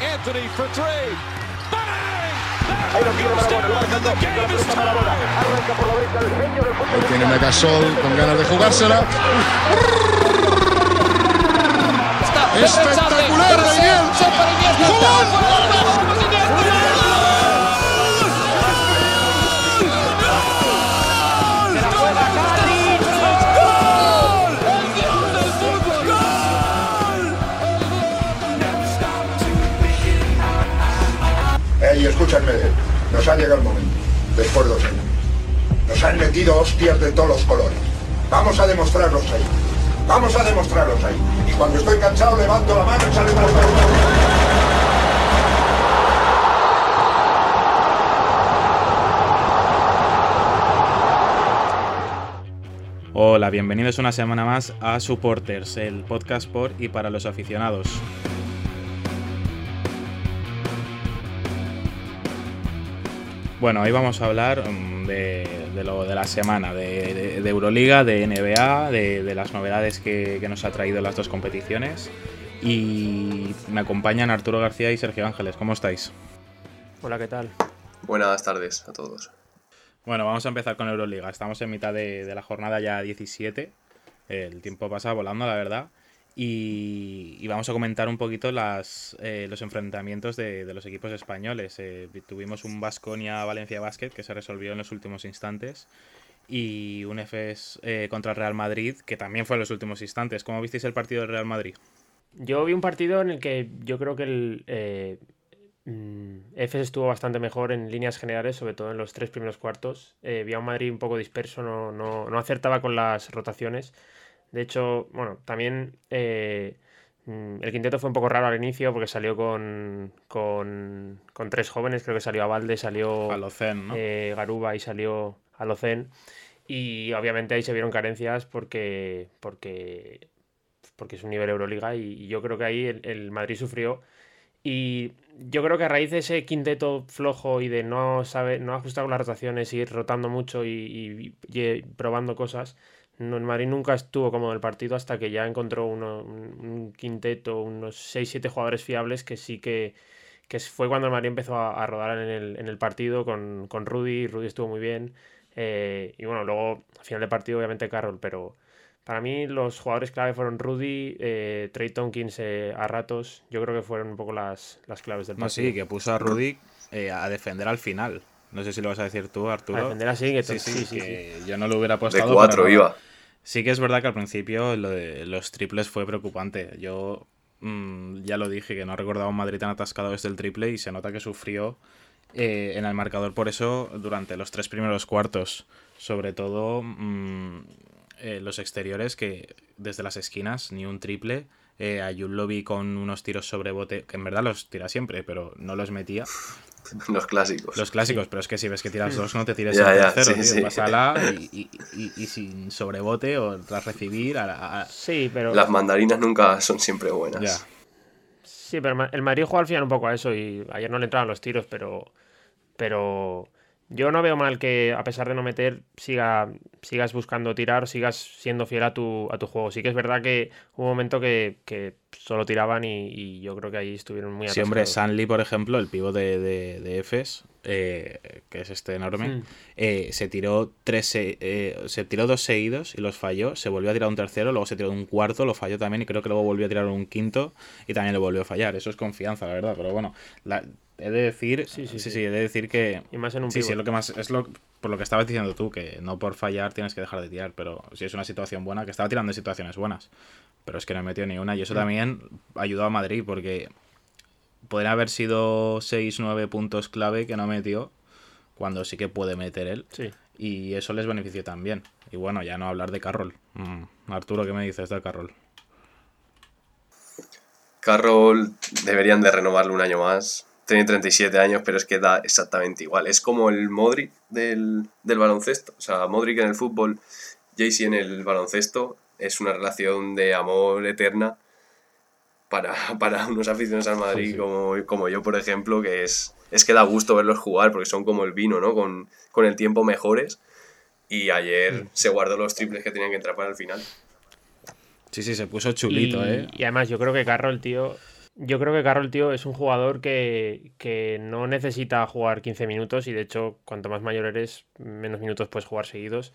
Anthony for three. Bang! Tiene Megasol con ganas de jugársela. Espectacular de Ey, escúchame, nos ha llegado el momento, después de dos años. Nos han metido hostias de todos los colores. Vamos a demostrarlos ahí. Vamos a demostrarlos ahí. Y cuando estoy cansado levanto la mano y sale la Hola, bienvenidos una semana más a Supporters, el podcast por y para los aficionados. Bueno, hoy vamos a hablar mm, de, lo de la semana, de, Euroliga, de NBA, de, las novedades que, nos ha traído las dos competiciones. Y me acompañan Arturo García y Sergio Ángeles. ¿Cómo estáis? Hola, ¿qué tal? Buenas tardes a todos. Bueno, vamos a empezar con Euroliga. Estamos en mitad de, la jornada ya 17. El tiempo pasa volando, la verdad. Y, vamos a comentar un poquito las, eh, los enfrentamientos de, los equipos españoles. Eh, tuvimos un Vasconia-Valencia Basket que se resolvió en los últimos instantes y un EFES eh, contra el Real Madrid que también fue en los últimos instantes. ¿Cómo visteis el partido del Real Madrid? Yo vi un partido en el que yo creo que el mm, EFES estuvo bastante mejor en líneas generales, sobre todo en los tres primeros cuartos. vi a un Madrid un poco disperso, no, no, no acertaba con las rotaciones. De hecho, bueno, también eh, mm, el quinteto fue un poco raro al inicio porque salió con, con, tres jóvenes, creo que salió Avalde, salió Alocen, eh, Garuba y salió Alocen. Y obviamente ahí se vieron carencias porque, porque, porque es un nivel Euroliga y, yo creo que ahí el, Madrid sufrió. Y yo creo que a raíz de ese quinteto flojo y de no, saber, no ajustar las rotaciones, ir rotando mucho y probando cosas, no, el Madrid nunca estuvo como el partido hasta que ya encontró un, quinteto, unos 6-7 jugadores fiables que sí que, fue cuando el Madrid empezó a, rodar en el, en el partido con, con, Rudy. Rudy estuvo muy bien. Eh, y bueno, luego al final del partido obviamente Carroll, pero para mí los jugadores clave fueron Rudy, eh, Trey Tompkins eh, a ratos. Yo creo que fueron un poco las, las claves del partido. sí, que puso a Rudy eh, a defender al final. No sé si lo vas a decir tú, Arturo. A defender así, que sí, sí, sí, yo no lo hubiera puesto. De cuatro iba. Sí que es verdad que al principio lo de los triples fue preocupante. Yo mm, ya lo dije, que no recordaba un Madrid tan atascado desde el triple y se nota que sufrió eh, en el marcador por eso durante los tres primeros cuartos. Sobre todo mm, eh, los exteriores que desde las esquinas ni un triple. Eh, a lo vi con unos tiros sobre bote, que en verdad los tira siempre, pero no los metía. Los clásicos. Los clásicos, pero es que si ves que tiras dos, no te tires el tercero, sí, Pásala y, y, sin sobrebote o tras recibir. A, Sí, pero. Las mandarinas nunca son siempre buenas. Sí, pero el Madrid juega al final un poco a eso y ayer no le entraban los tiros, pero. Pero yo no veo mal que, a pesar de no meter, siga, sigas buscando tirar, sigas siendo fiel a tu, a tu juego. Sí que es verdad que hubo un momento que, solo tiraban y, yo creo que ahí estuvieron muy atascados. Sí, hombre, Sanli, por ejemplo, el pivo de, de, de Efes, eh, que es este enorme, eh, se tiró tres eh, se tiró dos seguidos y los falló, se volvió a tirar un tercero, luego se tiró un cuarto, lo falló también y creo que luego volvió a tirar un quinto y también lo volvió a fallar. Eso es confianza, la verdad, pero bueno, la, he de decir, sí, sí, sí, he de decir que... Y más en un Sí, sí, es lo que más... Es lo, por lo que estabas diciendo tú, que no por fallar tienes que dejar de tirar, pero si es una situación buena, que estaba tirando en situaciones buenas, pero es que no metió ni una, y eso también ayudó a Madrid, porque podrían haber sido 6-9 puntos clave que no metió, cuando sí que puede meter él, sí. y eso les benefició también. Y bueno, ya no hablar de Carroll. Mm, Arturo, ¿qué me dices de Carroll? Carroll deberían de renovarlo un año más tiene 37 años, pero es que da exactamente igual. Es como el Modric del, baloncesto. O sea, Modric en el fútbol, Jaycee en el baloncesto. Es una relación de amor eterna para, para unos aficionados al Madrid Como, como yo, por ejemplo, que es, es que da gusto verlos jugar porque son como el vino, ¿no? Con, con el tiempo mejores. Y ayer se guardó los triples que tenían que entrar para el final. Sí, sí, se puso chulito, y, ¿eh? Y además yo creo que Carroll, tío, Yo creo que Carroll, tío, es un jugador que, que, no necesita jugar 15 minutos y de hecho, cuanto más mayor eres, menos minutos puedes jugar seguidos.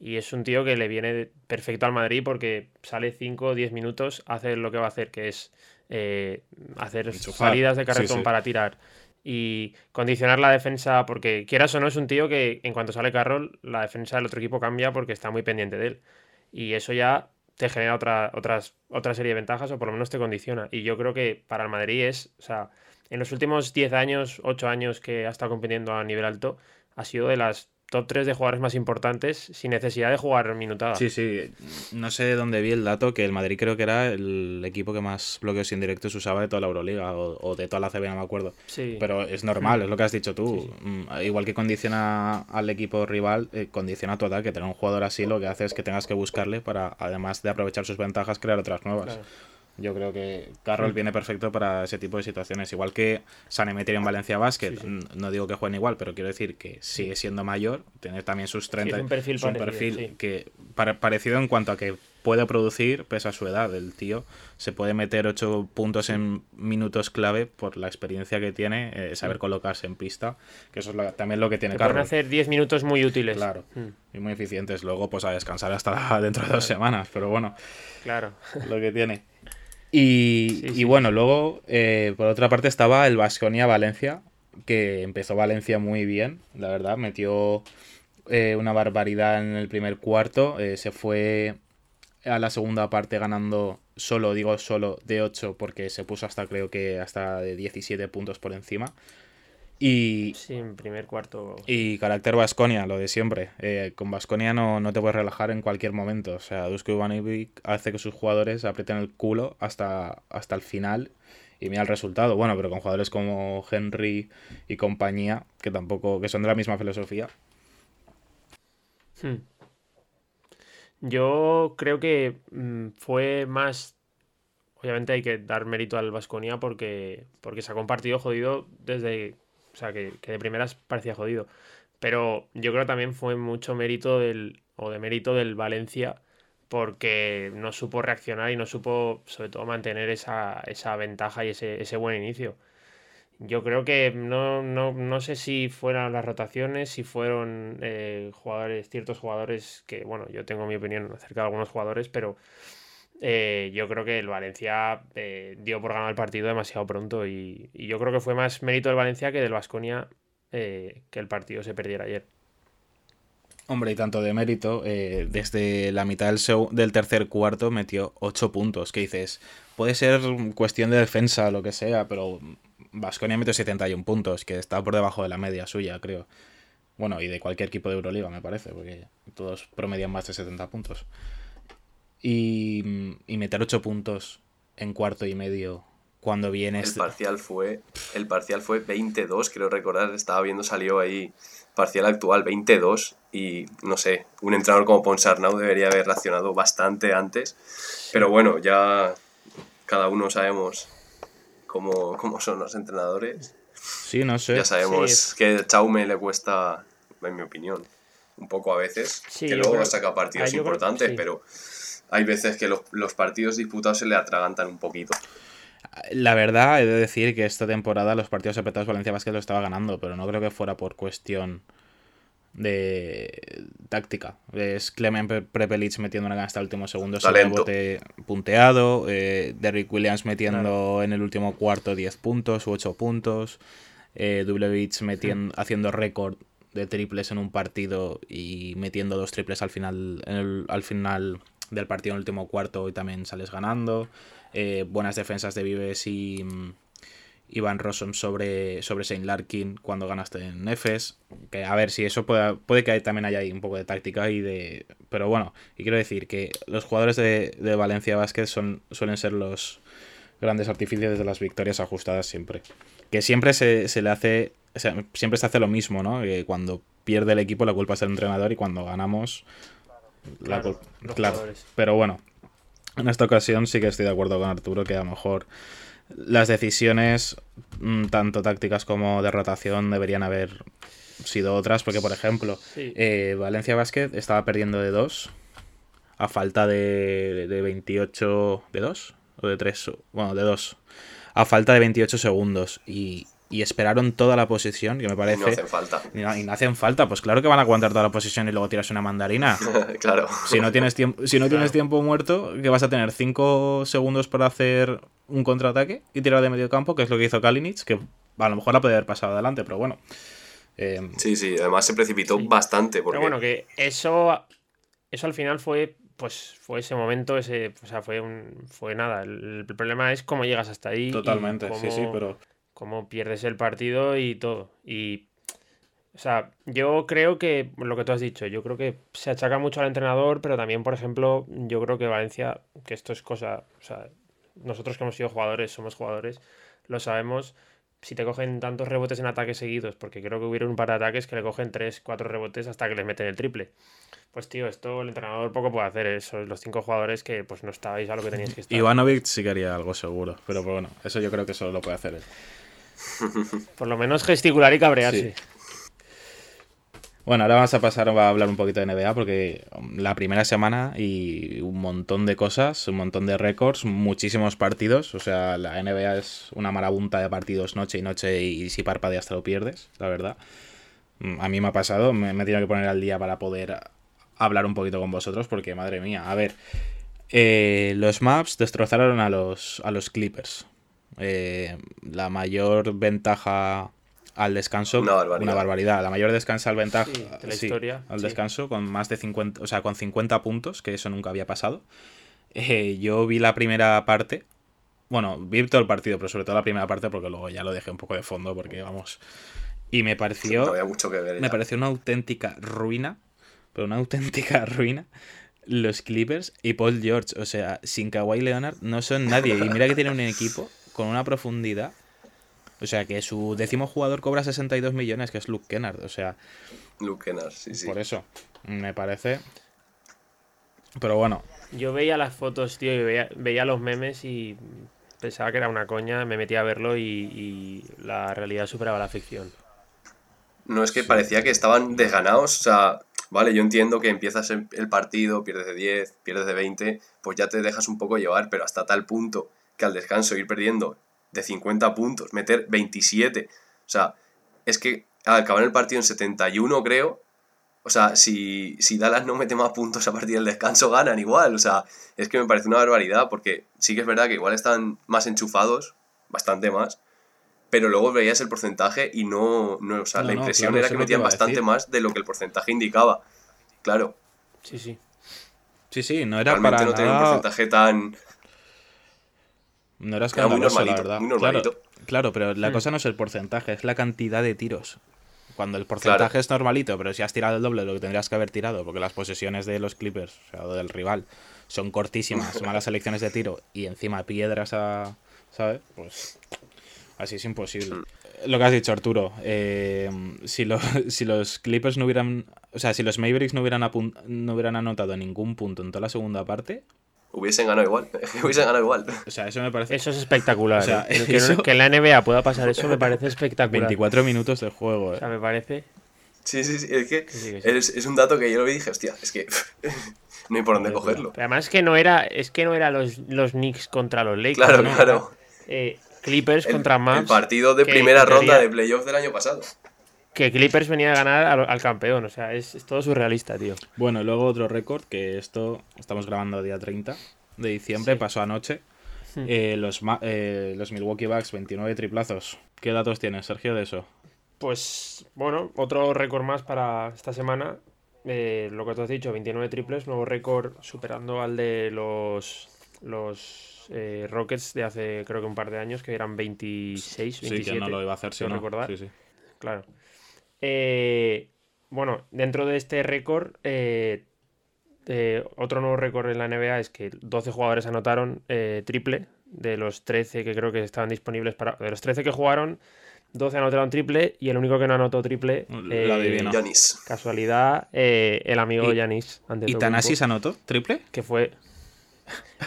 Y es un tío que le viene perfecto al Madrid porque sale 5 o 10 minutos, hace lo que va a hacer, que es eh, hacer salidas de carretón para tirar y condicionar la defensa, porque quieras o no, es un tío que en cuanto sale Carroll, la defensa del otro equipo cambia porque está muy pendiente de él. Y eso ya te genera otra, otras, otra serie de ventajas o por lo menos te condiciona. Y yo creo que para el Madrid es, o sea, en los últimos 10 años, 8 años que ha estado compitiendo a nivel alto, ha sido de las top 3 de jugadores más importantes sin necesidad de jugar minutada. Sí, sí. No sé de dónde vi el dato que el Madrid creo que era el equipo que más bloqueos indirectos usaba de toda la Euroliga o, de toda la CB, no me acuerdo. Sí. Pero es normal, es lo que has dicho tú. Mm, igual que condiciona al equipo rival, eh, condiciona a tu ataque. Tener un jugador así lo que hace es que tengas que buscarle para, además de aprovechar sus ventajas, crear otras nuevas. Yo creo que Carroll viene perfecto para ese tipo de situaciones. Igual que Sanemeterio en Valencia Basket. No digo que jueguen igual, pero quiero decir que sigue siendo mayor. Tiene también sus 30. es un perfil, perfil que parecido en cuanto a que puede producir, pese a su edad. El tío se puede meter 8 puntos en minutos clave por la experiencia que tiene, eh, saber colocarse en pista. Que eso es también lo que tiene Carroll. Pueden hacer 10 minutos muy útiles. Claro. Mm. Y muy eficientes. Luego, pues a descansar hasta dentro de dos semanas. Pero bueno. Claro. Lo que tiene. Y, bueno, luego, eh, por otra parte, estaba el Vasconia Valencia, que empezó Valencia muy bien, la verdad, metió eh, una barbaridad en el primer cuarto, eh, se fue a la segunda parte ganando solo, digo solo, de 8, porque se puso hasta creo que hasta de 17 puntos por encima. Y, sí, en primer cuarto. Y carácter Vasconia, lo de siempre. Eh, con Vasconia no, no, te puedes relajar en cualquier momento. O sea, Dusko Ivanovic hace que sus jugadores aprieten el culo hasta, hasta el final y mira el resultado. Bueno, pero con jugadores como Henry y compañía, que tampoco, que son de la misma filosofía. Hmm. Yo creo que mm, fue más. Obviamente hay que dar mérito al Vasconia porque, porque se ha compartido jodido desde o sea, que, de primeras parecía jodido. Pero yo creo que también fue mucho mérito del, o de mérito del Valencia, porque no supo reaccionar y no supo, sobre todo, mantener esa, ventaja y ese, buen inicio. Yo creo que no, no, sé si fueron las rotaciones, si fueron eh, jugadores, ciertos jugadores que, bueno, yo tengo mi opinión acerca de algunos jugadores, pero eh, yo creo que el Valencia eh, dio por ganar el partido demasiado pronto y, yo creo que fue más mérito del Valencia que del Vasconia eh, que el partido se perdiera ayer. Hombre, y tanto de mérito, desde la mitad del, del, tercer cuarto metió 8 puntos. Que dices, puede ser cuestión de defensa, lo que sea, pero Vasconia metió 71 puntos, que está por debajo de la media suya, creo. Bueno, y de cualquier equipo de Euroliga, me parece, porque todos promedian más de 70 puntos. Y, meter 8 puntos en cuarto y medio cuando viene... El parcial fue, el parcial fue 22, creo recordar, estaba viendo, salió ahí parcial actual 22 y no sé, un entrenador como Ponsarnau debería haber reaccionado bastante antes, pero bueno, ya cada uno sabemos cómo, cómo son los entrenadores. Sí, no sé. Ya sabemos que que Chaume le cuesta, en mi opinión, un poco a veces, que luego no saca partidos importantes, pero hay veces que los, partidos disputados se le atragantan un poquito. La verdad, he de decir que esta temporada los partidos apretados Valencia Vázquez lo estaba ganando, pero no creo que fuera por cuestión de táctica. Es Clement Prepelic metiendo una hasta el último segundo, bote punteado, eh, Derrick Williams metiendo en el último cuarto 10 puntos u 8 puntos, eh, metiendo, haciendo récord de triples en un partido y metiendo dos triples al final, al final del partido en el último cuarto y también sales ganando. Eh, buenas defensas de Vives y Ivan Rossum sobre, sobre Saint Larkin cuando ganaste en Nefes. Que a ver si eso puede, puede que también haya ahí un poco de táctica y de. Pero bueno, y quiero decir que los jugadores de, Valencia Basket son, suelen ser los grandes artificios de las victorias ajustadas siempre. Que siempre se, le hace. Siempre se hace lo mismo, ¿no? Que cuando pierde el equipo la culpa es del entrenador y cuando ganamos Claro, pero bueno, en esta ocasión sí que estoy de acuerdo con Arturo que a lo mejor las decisiones, mm, tanto tácticas como de rotación, deberían haber sido otras, porque por ejemplo, eh, Valencia Basket estaba perdiendo de 2 a falta de, de 28 de 2. o de 3, bueno, de 2, a falta de 28 segundos. Y, y esperaron toda la posesión, que me parece... Y no hacen falta. Y no, y no hacen falta, pues claro que van a aguantar toda la posesión y luego tiras una mandarina. claro. Si no tienes tiempo, si no tienes tiempo muerto, que vas a tener 5 segundos para hacer un contraataque y tirar de medio campo, que es lo que hizo Kalinic, que a lo mejor la puede haber pasado adelante, pero bueno. Eh, Sí, sí, además se precipitó Sí. bastante. Porque... Pero bueno, que eso, eso al final fue, pues, fue ese momento, ese, o sea, fue un, fue nada. El, el problema es cómo llegas hasta ahí. y totalmente, sí, sí, pero... cómo pierdes el partido y todo. Y, o sea, yo creo que, lo que tú has dicho, yo creo que se achaca mucho al entrenador, pero también, por ejemplo, yo creo que Valencia, que esto es cosa, o sea, nosotros que hemos sido jugadores, somos jugadores, lo sabemos. Si te cogen tantos rebotes en ataques seguidos, porque creo que hubieron un par de ataques que le cogen 3, 4 rebotes hasta que les meten el triple. Pues tío, esto el entrenador poco puede hacer, eso, los cinco jugadores que pues no estabais a lo que teníais que estar. Ivanovic sí que haría algo seguro, pero pues, bueno, eso yo creo que solo lo puede hacer él. Por lo menos gesticular y cabrearse. Bueno, ahora vamos a pasar a hablar un poquito de NBA porque um, la primera semana y un montón de cosas, un montón de récords, muchísimos partidos. O sea, la NBA es una marabunta de partidos noche y noche y si parpadeas te lo pierdes, la verdad. Mm, A mí me ha pasado, me, me he tenido que poner al día para poder hablar un poquito con vosotros porque, madre mía, a ver, eh, los Maps destrozaron a los, a los Clippers. Eh, la mayor ventaja al descanso, Una barbaridad. barbaridad. La mayor descansa al ventaja Sí, de la sí, historia, al sí. descanso con más de 50, o sea, con 50 puntos, que eso nunca había pasado. Eh, yo vi la primera parte. Bueno, vi todo el partido, pero sobre todo la primera parte porque luego ya lo dejé un poco de fondo porque vamos. Y me pareció había mucho que ver. me pareció una auténtica ruina, pero una auténtica ruina. Los Clippers y Paul George, o sea, sin Kawhi Leonard no son nadie. Y mira que tienen un equipo con una profundidad. O sea, que su décimo jugador cobra 62 millones, que es Luke Kennard. O sea, Luke Kennard, sí, sí. por eso, me parece. Pero bueno, Yo veía las fotos, tío, y veía, veía los memes y pensaba que era una coña, me metía a verlo y, y la realidad superaba la ficción. No es que parecía que estaban desganados. O sea, vale, yo entiendo que empiezas el el partido, pierdes de 10, pierdes de 20, pues ya te dejas un poco llevar, pero hasta tal punto que al descanso ir perdiendo de 50 puntos, meter 27. O sea, es que al acabar el partido en 71, creo. O sea, si, si Dallas no mete más puntos a partir del descanso, ganan igual. O sea, es que me parece una barbaridad porque sí que es verdad que igual están más enchufados, bastante más, pero luego veías el porcentaje y no, no o sea, No, la no, impresión claro, era que metían bastante más de lo que el porcentaje indicaba. Claro, Sí, sí. sí, sí, no era realmente para no tenía un porcentaje tan... No era Era muy escandaloso, la verdad. muy. Claro, claro, pero la Hmm. cosa no es el porcentaje, es la cantidad de tiros. Cuando el porcentaje Claro. es normalito, pero si has tirado el doble de lo que tendrías que haber tirado, porque las posesiones de los Clippers, o sea, o del rival, son cortísimas, malas selecciones de tiro y encima piedras a. ¿Sabes? Pues. Así es imposible. Hmm. Lo que has dicho, Arturo. eh, si, lo- si los Clippers no hubieran. O sea, si los Mavericks no hubieran, apun- no hubieran anotado ningún punto en toda la segunda parte, Hubiesen ganado igual, hubiesen ganado igual. o sea, eso me parece. Eso es espectacular. O sea, ¿eh? Que, eso- que en la NBA pueda pasar eso me parece espectacular. 24 minutos de juego, O eh. sea, me parece. Sí, sí, sí, es que sí, que sí. Es, es un dato que yo lo vi y dije, hostia, es que no hay por dónde cogerlo. Pero además que no era, es que no era los, los Knicks contra los Lakers. Claro, ¿no? claro. Eh, Clippers El, contra el Mavs. partido de primera ronda de playoff del año pasado. Que Clippers venía a ganar al, al campeón. O sea, es, es todo surrealista, tío. Bueno, luego otro récord, que esto estamos grabando día 30 de diciembre, Sí. pasó anoche. Eh, los, eh, los Milwaukee Bucks, 29 triplazos. ¿Qué datos tienes, Sergio, de eso? Pues bueno, otro récord más para esta semana. Eh, lo que tú has dicho, 29 triples, nuevo récord superando al de los, los eh, Rockets de hace creo que un par de años, que eran 26, 27. Sí, que no lo iba a hacer, quiero sino recordar. Sí, sí. Claro. Eh, bueno, dentro de este récord, eh, eh, otro nuevo récord en la NBA es que 12 jugadores anotaron eh, triple de los 13 que creo que estaban disponibles para. De los 13 que jugaron, 12 anotaron triple y el único que no anotó triple. Yanis. Casualidad, eh, el amigo Y- Yanis. ¿Y Tanasis anotó? ¿Triple? Que fue.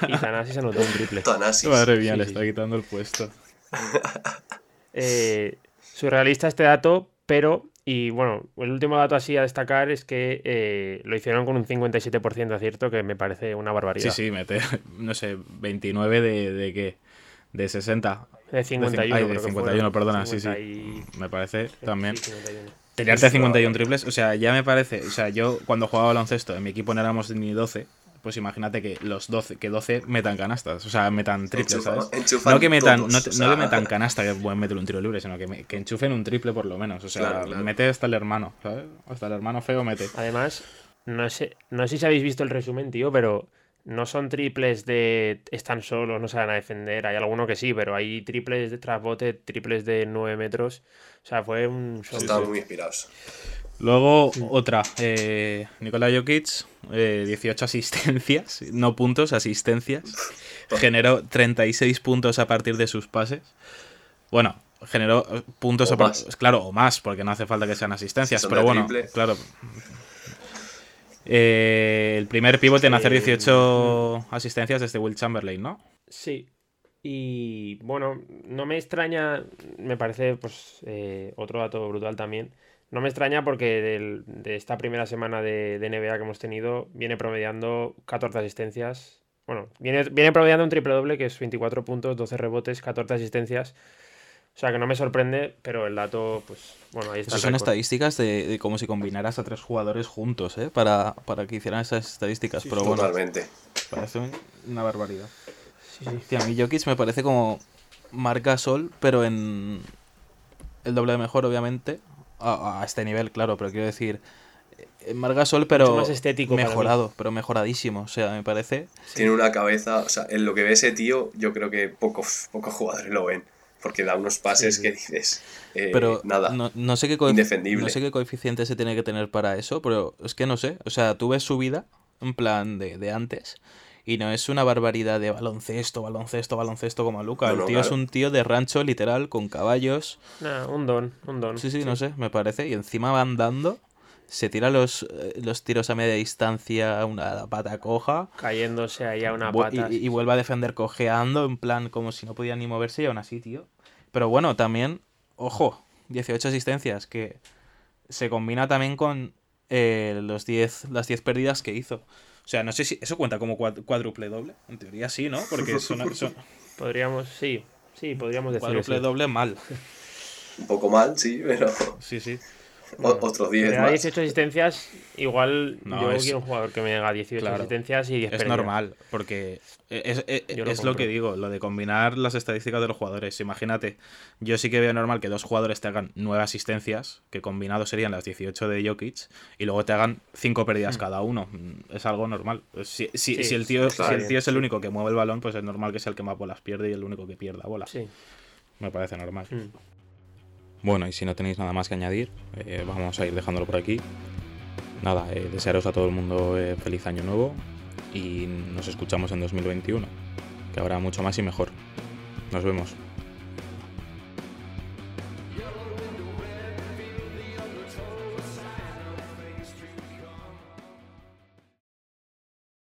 Y Tanasis anotó un triple. Tanasis. Madre mía, Sí, le sí. está quitando el puesto. Eh, surrealista este dato, pero Y bueno, el último dato así a destacar es que eh, lo hicieron con un 57% de acierto, que me parece una barbaridad. Sí, sí, mete, no sé, 29 de, de qué? De 60. De 51. Ay, de creo que 51, fueron. perdona, sí, 50 sí. y- Me parece también. Sí, 51. Tirarte 51 triples, o sea, ya me parece, o sea, yo cuando jugaba baloncesto, en mi equipo no éramos ni 12, pues imagínate que los 12, que 12 metan canastas, o sea, metan triples, Enchufa- ¿sabes? enchufan No que metan, todos, no, o que metan canasta, que pueden meter un tiro libre, sino que, me- que enchufen un triple por lo menos, o sea, Claro, claro. mete hasta el hermano, ¿sabes? Hasta el hermano feo mete. Además, no sé, no sé si habéis visto el resumen, tío, pero no son triples de están solos, no saben a defender. Hay alguno que sí, pero hay triples de trasbote, triples de 9 metros. O sea, fue un show. Estaban muy inspirados. Luego, otra, eh, Nikola Jokic, eh, 18 asistencias, no puntos, asistencias. Generó 36 puntos a partir de sus pases. Bueno, generó eh, puntos O a más. Claro, o más, porque no hace falta que sean asistencias, son pero de bueno, triple. claro. Eh, el primer pivote en hacer Sí. 18 asistencias desde Will Chamberlain, ¿no? Sí. Y bueno, no me extraña, me parece pues eh, otro dato brutal también. No me extraña porque del- de esta primera semana de, de NBA que hemos tenido viene promediando 14 asistencias. Bueno, viene, viene promediando un triple doble que es 24 puntos, 12 rebotes, 14 asistencias. O sea que no me sorprende, pero el dato, pues bueno, ahí está. Esas son estadísticas de, de como si combinaras a tres jugadores juntos, ¿eh? Para, para que hicieran esas estadísticas. Pero bueno, Totalmente. Parece una barbaridad. Hostia, a mí Jokic me parece como marca Sol, pero en el doble de mejor, obviamente. A, a este nivel, claro, pero quiero decir, en Marga Sol, pero más estético mejorado, pero mejoradísimo. O sea, me parece. Tiene una cabeza, o sea, en lo que ve ese tío, yo creo que pocos, pocos jugadores lo ven. Porque da unos pases Sí, sí. que dices, eh, Pero nada. No, no sé qué Indefendible. No sé qué coeficiente se tiene que tener para eso, pero es que no sé. O sea, tú ves su vida, en plan de, de antes, y no es una barbaridad de baloncesto, baloncesto, baloncesto como Luca. No, el no, tío es un tío de rancho, literal, con caballos. Nah, un don, un don. Sí, sí, no sé, me parece. Y encima va andando, se tira los, eh, los tiros a media distancia, una pata coja. Cayéndose ahí a una pata. y, y vuelve a defender cojeando, en plan como si no podía ni moverse y aún así, tío. Pero bueno, también, ojo, 18 asistencias, que se combina también con eh, los 10, las 10 pérdidas que hizo. O sea, no sé si eso cuenta como cuad- cuádruple doble. En teoría sí, ¿no? Porque son, son Podríamos, sí, sí, podríamos decir cuádruple doble mal. Un poco mal, sí, pero Sí, sí. O- otros 10 Pero más. 18 asistencias, igual No, yo es- quiero un jugador que me haga 18 Claro. asistencias y 10 Es pérdidas. normal, porque es, lo es lo compro. que digo, lo de combinar las estadísticas de los jugadores. Imagínate, yo sí que veo normal que dos jugadores te hagan nueve asistencias, que combinado serían las 18 de Jokic, y luego te hagan cinco pérdidas cada uno. Mm, Es algo normal. Si, si- Sí, si el tío, claro. si el tío es el único que mueve el balón, pues es normal que sea el que más bolas pierde y el único que pierda bolas. Sí. Me parece normal. Mm. Bueno, y si no tenéis nada más que añadir, eh, vamos a ir dejándolo por aquí. Nada, eh, desearos a todo el mundo eh, feliz año nuevo y nos escuchamos en 2021, que habrá mucho más y mejor. Nos vemos.